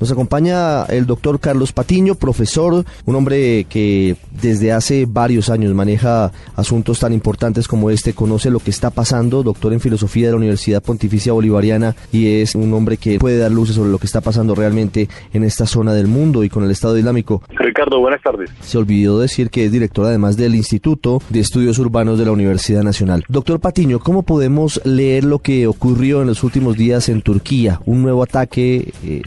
Nos acompaña el doctor Carlos Patiño, profesor, un hombre que desde hace varios años maneja asuntos tan importantes como este, conoce lo que está pasando, doctor en filosofía de la Universidad Pontificia Bolivariana y es un hombre que puede dar luces sobre lo que está pasando realmente en esta zona del mundo y con el Estado Islámico. Ricardo, buenas tardes. Se olvidó decir que es director además del Instituto de Estudios Urbanos de la Universidad Nacional. Doctor Patiño, ¿cómo podemos leer lo que ocurrió en los últimos días en Turquía? Un nuevo ataque eh,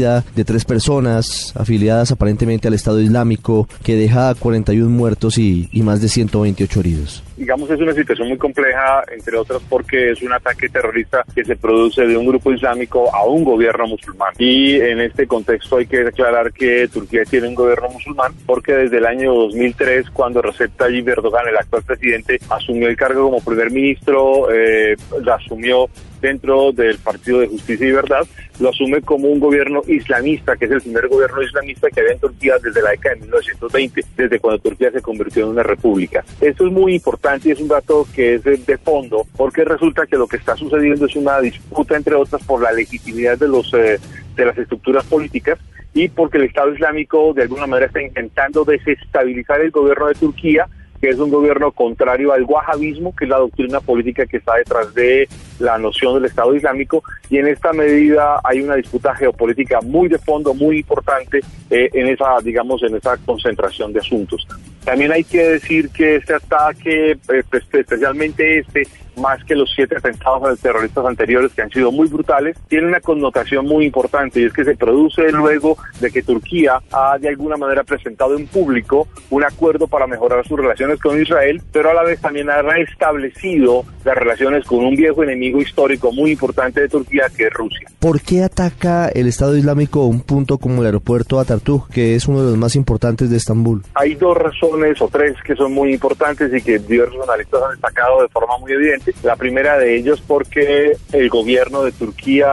de tres personas afiliadas aparentemente al Estado Islámico que deja 41 muertos y, y más de 128 heridos digamos, es una situación muy compleja, entre otras porque es un ataque terrorista que se produce de un grupo islámico a un gobierno musulmán. Y en este contexto hay que aclarar que Turquía tiene un gobierno musulmán porque desde el año 2003, cuando Recep Tayyip Erdogan, el actual presidente, asumió el cargo como primer ministro, eh, lo asumió dentro del Partido de Justicia y Verdad, lo asume como un gobierno islamista, que es el primer gobierno islamista que había en Turquía desde la década de 1920, desde cuando Turquía se convirtió en una república. Esto es muy importante y es un dato que es de, fondo, porque resulta que lo que está sucediendo es una disputa, entre otras, por la legitimidad de los eh, de las estructuras políticas y porque el Estado Islámico de alguna manera está intentando desestabilizar el gobierno de Turquía que es un gobierno contrario al wahabismo, que es la doctrina política que está detrás de la noción del Estado Islámico, y en esta medida hay una disputa geopolítica muy de fondo, muy importante eh, en esa, digamos, en esa concentración de asuntos. También hay que decir que este ataque, eh, pues, especialmente este, más que los siete atentados terroristas anteriores que han sido muy brutales, tiene una connotación muy importante y es que se produce luego de que Turquía ha de alguna manera presentado en público un acuerdo para mejorar sus relaciones con Israel, pero a la vez también ha restablecido las relaciones con un viejo enemigo histórico muy importante de Turquía que es Rusia. ¿Por qué ataca el Estado Islámico un punto como el aeropuerto Atatürk, que es uno de los más importantes de Estambul? Hay dos razones o tres que son muy importantes y que diversos analistas han destacado de forma muy evidente. La primera de ellos porque el gobierno de Turquía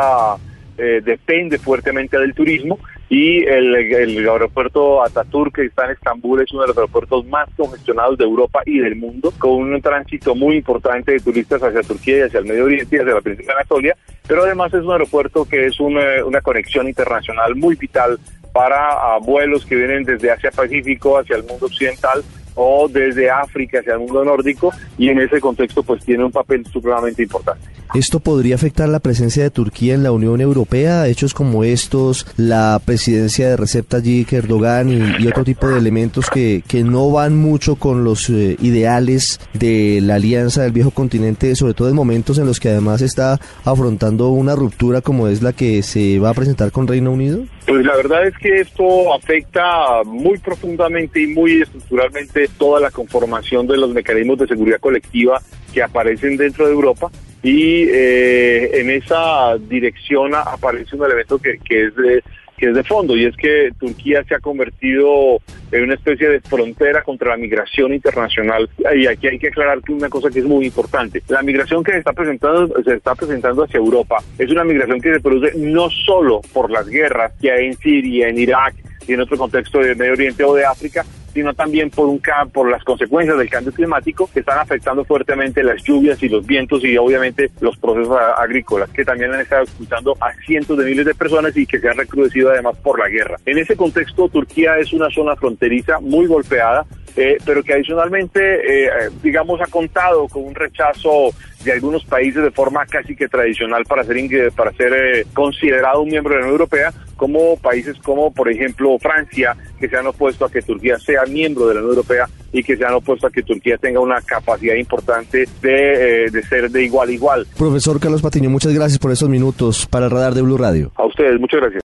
eh, depende fuertemente del turismo y el, aeropuerto Ataturk que está en Estambul es uno de los aeropuertos más congestionados de Europa y del mundo, con un tránsito muy importante de turistas hacia Turquía y hacia el Medio Oriente y hacia la Princesa Anatolia, pero además es un aeropuerto que es una, una conexión internacional muy vital para vuelos que vienen desde Asia Pacífico hacia el mundo occidental o desde África hacia el mundo nórdico y en ese contexto pues tiene un papel supremamente importante. ¿Esto podría afectar la presencia de Turquía en la Unión Europea? Hechos como estos, la presidencia de Recep Tayyip Erdogan y, otro tipo de elementos que, que no van mucho con los eh, ideales de la alianza del viejo continente, sobre todo en momentos en los que además está afrontando una ruptura como es la que se va a presentar con Reino Unido? Pues la verdad es que esto afecta muy profundamente y muy estructuralmente toda la conformación de los mecanismos de seguridad colectiva que aparecen dentro de Europa y eh, en esa dirección aparece un elemento que, que es de que es de fondo, y es que Turquía se ha convertido en una especie de frontera contra la migración internacional. Y aquí hay que aclarar que una cosa que es muy importante. La migración que se está presentando, se está presentando hacia Europa es una migración que se produce no solo por las guerras que hay en Siria, en Irak y en otro contexto del Medio Oriente o de África, sino también por un por las consecuencias del cambio climático que están afectando fuertemente las lluvias y los vientos y obviamente los procesos agrícolas que también han estado escuchando a cientos de miles de personas y que se han recrudecido además por la guerra. En ese contexto, Turquía es una zona fronteriza muy golpeada, eh, pero que adicionalmente, eh, digamos, ha contado con un rechazo de algunos países de forma casi que tradicional para ser, para ser eh, considerado un miembro de la Unión Europea, como países como, por ejemplo, Francia, que se han opuesto a que Turquía sea miembro de la Unión Europea y que se han opuesto a que Turquía tenga una capacidad importante de, eh, de ser de igual a igual. Profesor Carlos Patiño, muchas gracias por esos minutos para el radar de Blue Radio. A ustedes, muchas gracias.